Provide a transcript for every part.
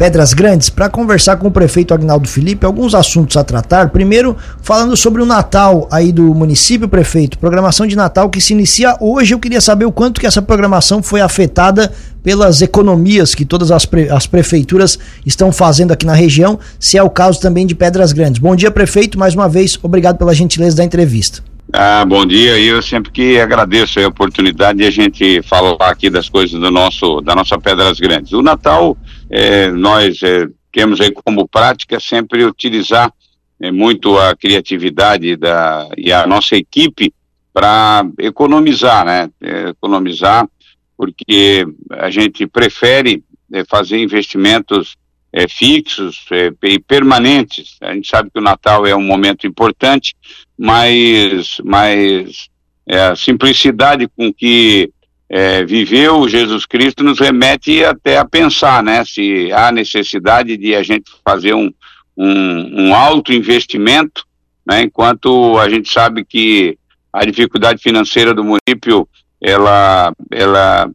Pedras Grandes para conversar com o prefeito Agnaldo Felipe alguns assuntos a tratar. Primeiro, falando sobre o Natal aí do município, prefeito, programação de Natal que se inicia hoje. Eu queria saber o quanto que essa programação foi afetada pelas economias que todas as, pre as prefeituras estão fazendo aqui na região, se é o caso também de Pedras Grandes. Bom dia, prefeito, mais uma vez, obrigado pela gentileza da entrevista. Ah, bom dia. Eu sempre que agradeço a oportunidade de a gente falar aqui das coisas do nosso, da nossa Pedras Grandes. O Natal, é, nós é, temos aí como prática sempre utilizar é, muito a criatividade da, e a nossa equipe para economizar, né? É, economizar, porque a gente prefere é, fazer investimentos é, fixos é, e permanentes. A gente sabe que o Natal é um momento importante, mas, mas é, a simplicidade com que é, viveu Jesus Cristo nos remete até a pensar, né, se há necessidade de a gente fazer um, um, um alto investimento, né, enquanto a gente sabe que a dificuldade financeira do município, ela, ela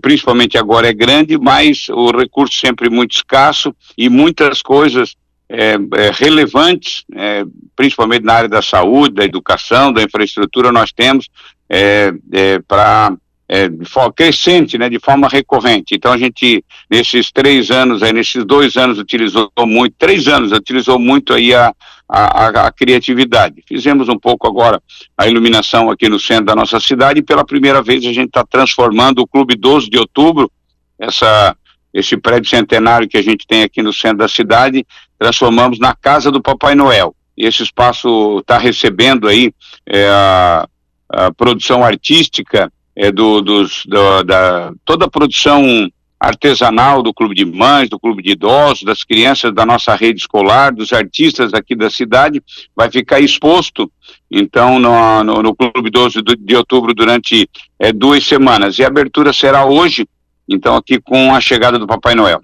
principalmente agora é grande, mas o recurso sempre muito escasso e muitas coisas é, é, relevantes, é, principalmente na área da saúde, da educação, da infraestrutura, nós temos é, é, para é, de forma crescente, né, de forma recorrente. Então a gente nesses três anos, aí, nesses dois anos utilizou muito, três anos utilizou muito aí a, a, a, criatividade. Fizemos um pouco agora a iluminação aqui no centro da nossa cidade e pela primeira vez a gente está transformando o Clube 12 de Outubro, essa esse prédio centenário que a gente tem aqui no centro da cidade, transformamos na casa do Papai Noel. E esse espaço está recebendo aí é, a, a, produção artística é, do, dos, do, da toda a produção artesanal do Clube de Mães, do Clube de Idosos, das crianças da nossa rede escolar, dos artistas aqui da cidade, vai ficar exposto, então, no, no, no Clube 12 de outubro durante é, duas semanas. E a abertura será hoje, então, aqui com a chegada do Papai Noel.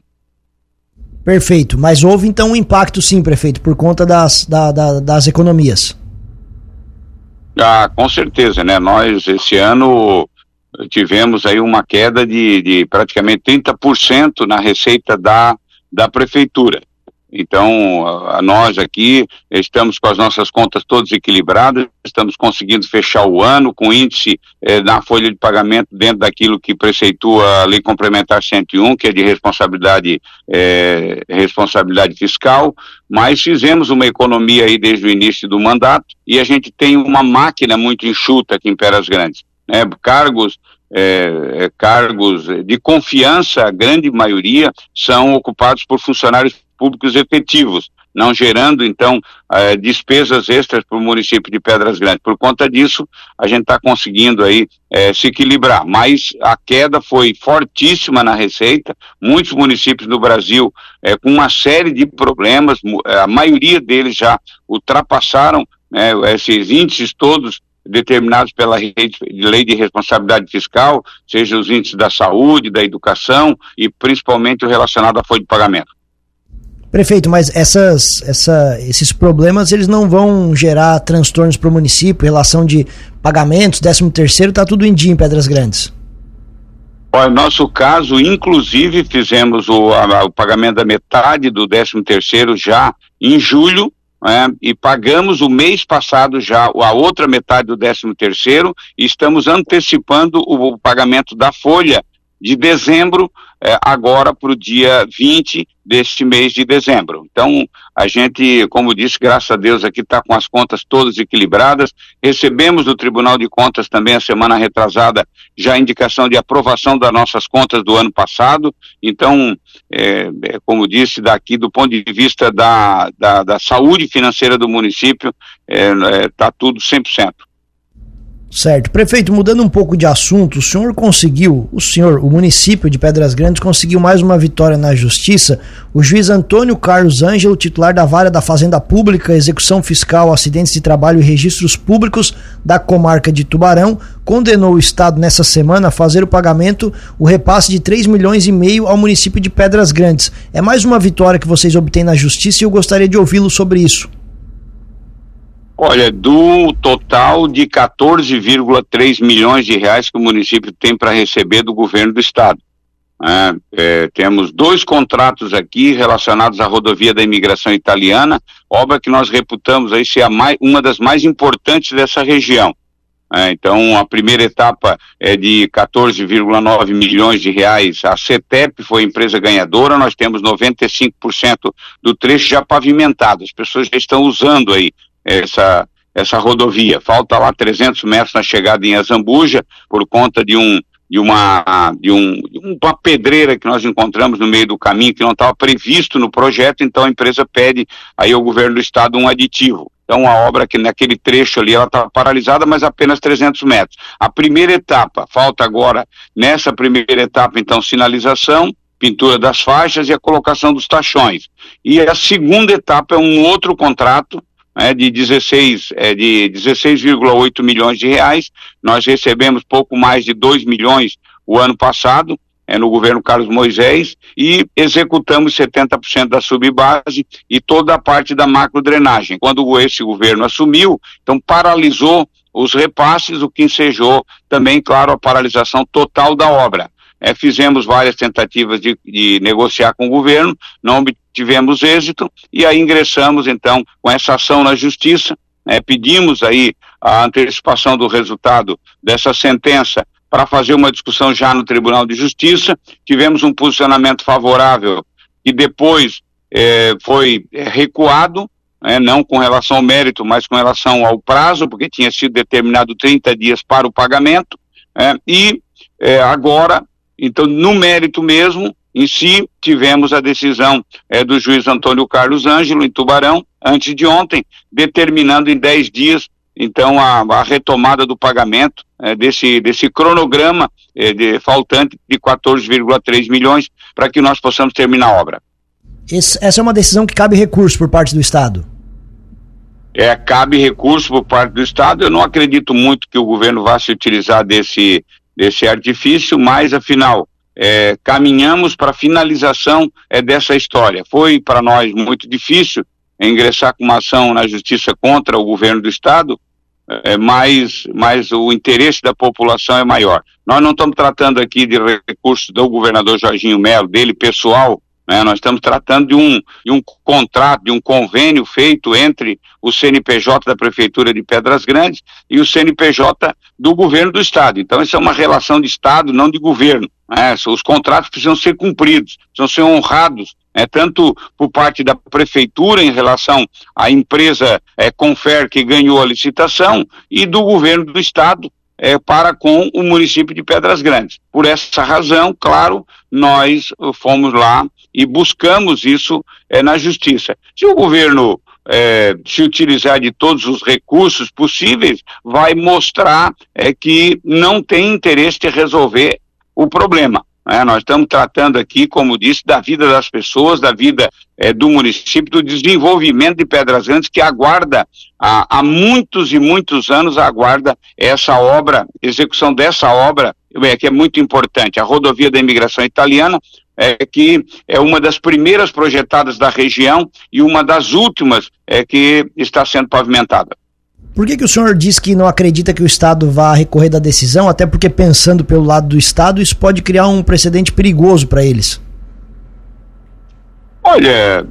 Perfeito, mas houve então um impacto sim, prefeito, por conta das, da, da, das economias. Ah, com certeza, né? Nós esse ano tivemos aí uma queda de, de praticamente 30% na receita da, da prefeitura. Então, a, nós aqui estamos com as nossas contas todas equilibradas, estamos conseguindo fechar o ano com índice eh, na folha de pagamento dentro daquilo que preceitua a Lei Complementar 101, que é de responsabilidade, eh, responsabilidade fiscal, mas fizemos uma economia aí desde o início do mandato e a gente tem uma máquina muito enxuta aqui em Peras Grandes. Né? Cargos é, cargos de confiança, a grande maioria, são ocupados por funcionários públicos efetivos, não gerando, então, eh, despesas extras para o município de Pedras Grandes. Por conta disso, a gente está conseguindo aí eh, se equilibrar, mas a queda foi fortíssima na receita, muitos municípios do Brasil eh, com uma série de problemas, a maioria deles já ultrapassaram né, esses índices todos determinados pela lei de responsabilidade fiscal, seja os índices da saúde, da educação e principalmente o relacionado à folha de pagamento. Prefeito, mas essas, essa, esses problemas eles não vão gerar transtornos para o município, relação de pagamentos, 13 terceiro, está tudo em dia em Pedras Grandes. Olha, no nosso caso, inclusive, fizemos o, a, o pagamento da metade do 13 terceiro já em julho, né, e pagamos o mês passado já a outra metade do 13 terceiro e estamos antecipando o, o pagamento da folha de dezembro é, agora para o dia 20 deste mês de dezembro. Então, a gente, como disse, graças a Deus aqui está com as contas todas equilibradas. Recebemos do Tribunal de Contas também a semana retrasada já a indicação de aprovação das nossas contas do ano passado. Então, é, é, como disse, daqui do ponto de vista da, da, da saúde financeira do município, está é, é, tudo 100%. Certo. Prefeito, mudando um pouco de assunto, o senhor conseguiu, o senhor, o município de Pedras Grandes conseguiu mais uma vitória na justiça. O juiz Antônio Carlos Ângelo, titular da Vara da Fazenda Pública, Execução Fiscal, Acidentes de Trabalho e Registros Públicos da comarca de Tubarão, condenou o Estado nessa semana a fazer o pagamento, o repasse de 3 milhões e meio ao município de Pedras Grandes. É mais uma vitória que vocês obtêm na justiça e eu gostaria de ouvi-lo sobre isso. Olha, do total de 14,3 milhões de reais que o município tem para receber do governo do estado. É, é, temos dois contratos aqui relacionados à rodovia da imigração italiana, obra que nós reputamos aí ser mais, uma das mais importantes dessa região. É, então, a primeira etapa é de 14,9 milhões de reais. A CETEP foi a empresa ganhadora. Nós temos 95% do trecho já pavimentado. As pessoas já estão usando aí essa, essa rodovia. Falta lá 300 metros na chegada em Azambuja por conta de um de uma de, um, de uma pedreira que nós encontramos no meio do caminho que não estava previsto no projeto, então a empresa pede aí ao governo do estado um aditivo. Então a obra que naquele trecho ali ela está paralisada, mas apenas 300 metros. A primeira etapa, falta agora nessa primeira etapa então sinalização, pintura das faixas e a colocação dos tachões. E a segunda etapa é um outro contrato né, de 16 é, de 16,8 milhões de reais. Nós recebemos pouco mais de 2 milhões o ano passado, é, no governo Carlos Moisés, e executamos 70% da subbase e toda a parte da macrodrenagem. Quando esse governo assumiu, então paralisou os repasses, o que ensejou também, claro, a paralisação total da obra. É, fizemos várias tentativas de, de, negociar com o governo, não obtivemos êxito, e aí ingressamos, então, com essa ação na justiça, é, pedimos aí a antecipação do resultado dessa sentença para fazer uma discussão já no Tribunal de Justiça, tivemos um posicionamento favorável que depois é, foi é, recuado, né, não com relação ao mérito, mas com relação ao prazo, porque tinha sido determinado 30 dias para o pagamento, é, e é, agora então, no mérito mesmo, em si, tivemos a decisão é, do juiz Antônio Carlos Ângelo, em Tubarão, antes de ontem, determinando em 10 dias, então, a, a retomada do pagamento é, desse, desse cronograma é, de, faltante de 14,3 milhões para que nós possamos terminar a obra. Esse, essa é uma decisão que cabe recurso por parte do Estado? É, cabe recurso por parte do Estado. Eu não acredito muito que o governo vá se utilizar desse, desse artifício, mas afinal é, caminhamos para a finalização é, dessa história. Foi para nós muito difícil ingressar com uma ação na justiça contra o governo do estado, é, mas, mas o interesse da população é maior. Nós não estamos tratando aqui de recursos do governador Jorginho Melo, dele pessoal, né? Nós estamos tratando de um, de um contrato, de um convênio feito entre o CNPJ da Prefeitura de Pedras Grandes e o CNPJ do governo do Estado. Então, isso é uma relação de Estado, não de governo. Né? Os contratos precisam ser cumpridos, precisam ser honrados é, tanto por parte da prefeitura em relação à empresa é, Confer que ganhou a licitação e do governo do estado é, para com o município de Pedras Grandes. Por essa razão, claro, nós fomos lá e buscamos isso é, na justiça. Se o governo é, se utilizar de todos os recursos possíveis, vai mostrar é, que não tem interesse de resolver o problema. É, nós estamos tratando aqui, como disse, da vida das pessoas, da vida é, do município, do desenvolvimento de Pedras Grandes, que aguarda há, há, muitos e muitos anos aguarda essa obra, execução dessa obra, é, que é muito importante. A rodovia da imigração italiana, é, que é uma das primeiras projetadas da região e uma das últimas é, que está sendo pavimentada. Por que, que o senhor diz que não acredita que o Estado vá recorrer da decisão? Até porque, pensando pelo lado do Estado, isso pode criar um precedente perigoso para eles. Olha,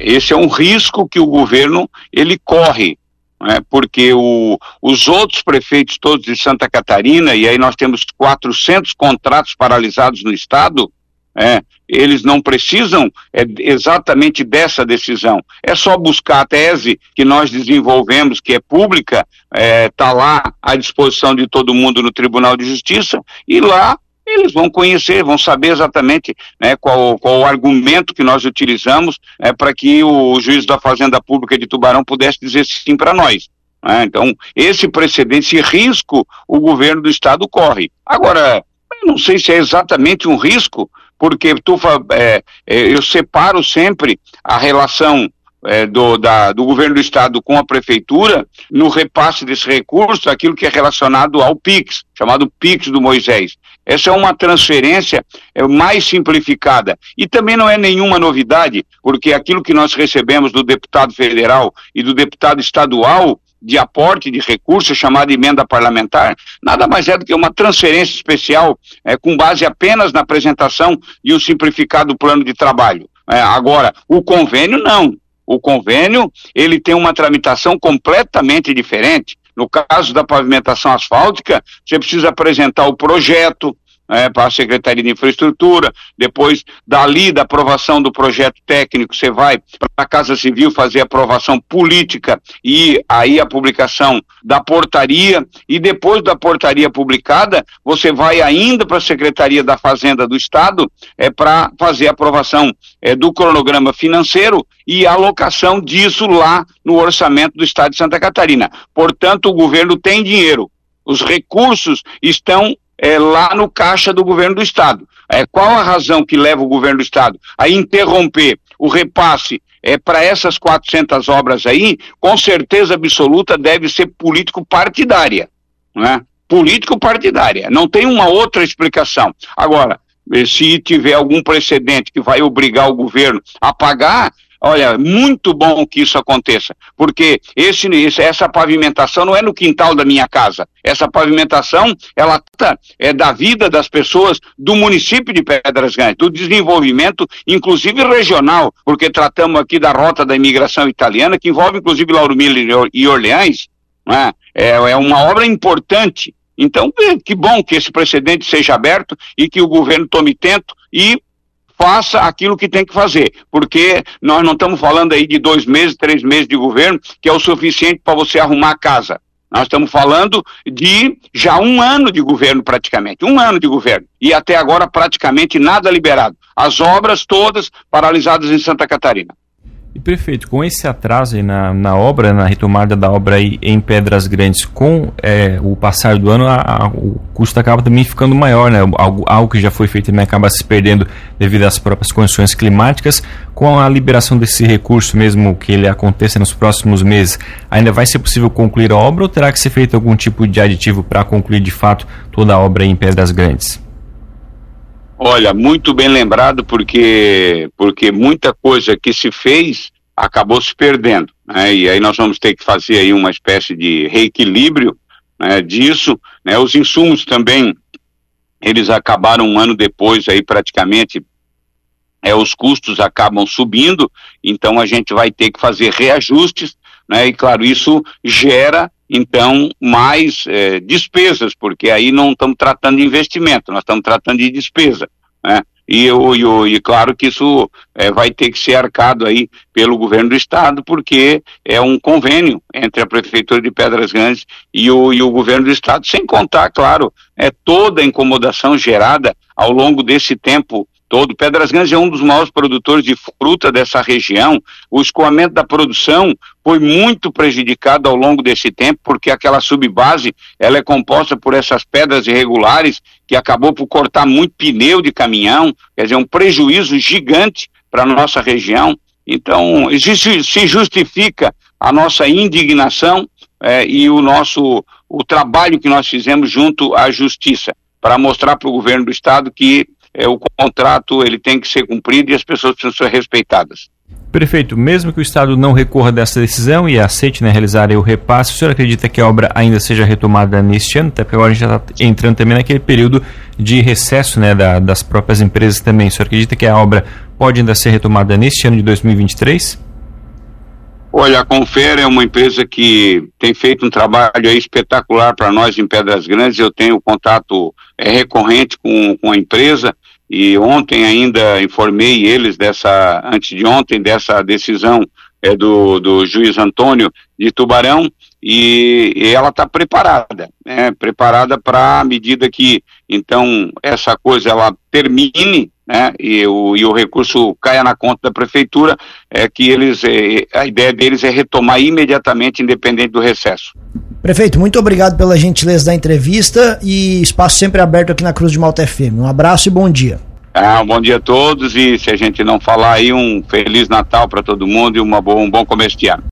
esse é um risco que o governo ele corre, né? porque o, os outros prefeitos todos de Santa Catarina, e aí nós temos 400 contratos paralisados no Estado, é, eles não precisam é, exatamente dessa decisão. É só buscar a tese que nós desenvolvemos, que é pública, está é, tá lá à disposição de todo mundo no Tribunal de Justiça, e lá eles vão conhecer, vão saber exatamente né, qual, qual o argumento que nós utilizamos é, para que o juiz da Fazenda Pública de Tubarão pudesse dizer sim para nós. Né? Então, esse precedente, esse risco, o governo do Estado corre. Agora, eu não sei se é exatamente um risco, porque tu, é, é, eu separo sempre a relação é, do, da, do governo do estado com a prefeitura no repasse desse recurso, aquilo que é relacionado ao PIX, chamado PIX do Moisés. Essa é uma transferência é, mais simplificada. E também não é nenhuma novidade, porque aquilo que nós recebemos do deputado federal e do deputado estadual de aporte de recursos, chamada emenda parlamentar, nada mais é do que uma transferência especial é, com base apenas na apresentação de um simplificado plano de trabalho. É, agora, o convênio não. O convênio, ele tem uma tramitação completamente diferente. No caso da pavimentação asfáltica, você precisa apresentar o projeto, é, para a Secretaria de Infraestrutura, depois dali da aprovação do projeto técnico, você vai para a Casa Civil fazer a aprovação política e aí a publicação da portaria, e depois da portaria publicada, você vai ainda para a Secretaria da Fazenda do Estado é, para fazer a aprovação é, do cronograma financeiro e alocação disso lá no orçamento do Estado de Santa Catarina. Portanto, o governo tem dinheiro. Os recursos estão é, lá no caixa do governo do estado. É, qual a razão que leva o governo do estado a interromper o repasse é, para essas 400 obras aí? Com certeza absoluta deve ser político partidária, né? Político partidária. Não tem uma outra explicação. Agora, se tiver algum precedente que vai obrigar o governo a pagar, Olha, muito bom que isso aconteça, porque esse, essa pavimentação não é no quintal da minha casa. Essa pavimentação, ela é da vida das pessoas do município de Pedras Grandes, do desenvolvimento, inclusive regional, porque tratamos aqui da rota da imigração italiana, que envolve inclusive Lauro Miller e Orleans. Né? É, é uma obra importante. Então, que bom que esse precedente seja aberto e que o governo tome tento e faça aquilo que tem que fazer, porque nós não estamos falando aí de dois meses, três meses de governo, que é o suficiente para você arrumar a casa. Nós estamos falando de já um ano de governo praticamente, um ano de governo, e até agora praticamente nada liberado. As obras todas paralisadas em Santa Catarina. E prefeito, com esse atraso na, na obra, na retomada da obra em Pedras Grandes, com é, o passar do ano, a, a, o custo acaba também ficando maior, né? Algo, algo que já foi feito também acaba se perdendo devido às próprias condições climáticas. Com a liberação desse recurso, mesmo que ele aconteça nos próximos meses, ainda vai ser possível concluir a obra ou terá que ser feito algum tipo de aditivo para concluir de fato toda a obra em Pedras Grandes? Olha, muito bem lembrado, porque, porque muita coisa que se fez acabou se perdendo. Né? E aí nós vamos ter que fazer aí uma espécie de reequilíbrio né, disso. Né? Os insumos também, eles acabaram um ano depois aí praticamente, é, os custos acabam subindo, então a gente vai ter que fazer reajustes, né? E claro, isso gera então mais é, despesas, porque aí não estamos tratando de investimento, nós estamos tratando de despesa, né? E, eu, eu, e claro que isso é, vai ter que ser arcado aí pelo governo do estado, porque é um convênio entre a prefeitura de Pedras Grandes e o, e o governo do estado, sem contar, claro, é toda a incomodação gerada ao longo desse tempo todo. Pedras Grandes é um dos maiores produtores de fruta dessa região. O escoamento da produção foi muito prejudicado ao longo desse tempo, porque aquela subbase ela é composta por essas pedras irregulares que acabou por cortar muito pneu de caminhão, quer dizer, um prejuízo gigante para a nossa região. Então, se justifica a nossa indignação eh, e o nosso o trabalho que nós fizemos junto à justiça para mostrar para o governo do estado que é, o contrato ele tem que ser cumprido e as pessoas precisam ser respeitadas. Prefeito, mesmo que o Estado não recorra dessa decisão e aceite né, realizar o repasse, o senhor acredita que a obra ainda seja retomada neste ano? Até porque agora a gente já está entrando também naquele período de recesso né, da, das próprias empresas também. O senhor acredita que a obra pode ainda ser retomada neste ano de 2023? Olha, a Confera é uma empresa que tem feito um trabalho espetacular para nós em Pedras Grandes. Eu tenho contato é, recorrente com, com a empresa e ontem ainda informei eles dessa, antes de ontem, dessa decisão é, do, do juiz Antônio de Tubarão. E, e ela está preparada, né, preparada para a medida que então essa coisa ela termine né, e, o, e o recurso caia na conta da prefeitura, é que eles, é, a ideia deles é retomar imediatamente, independente do recesso. Prefeito, muito obrigado pela gentileza da entrevista e espaço sempre aberto aqui na Cruz de Malta FM. Um abraço e bom dia. Ah, um bom dia a todos e se a gente não falar aí, um Feliz Natal para todo mundo e uma boa, um bom começo de ano.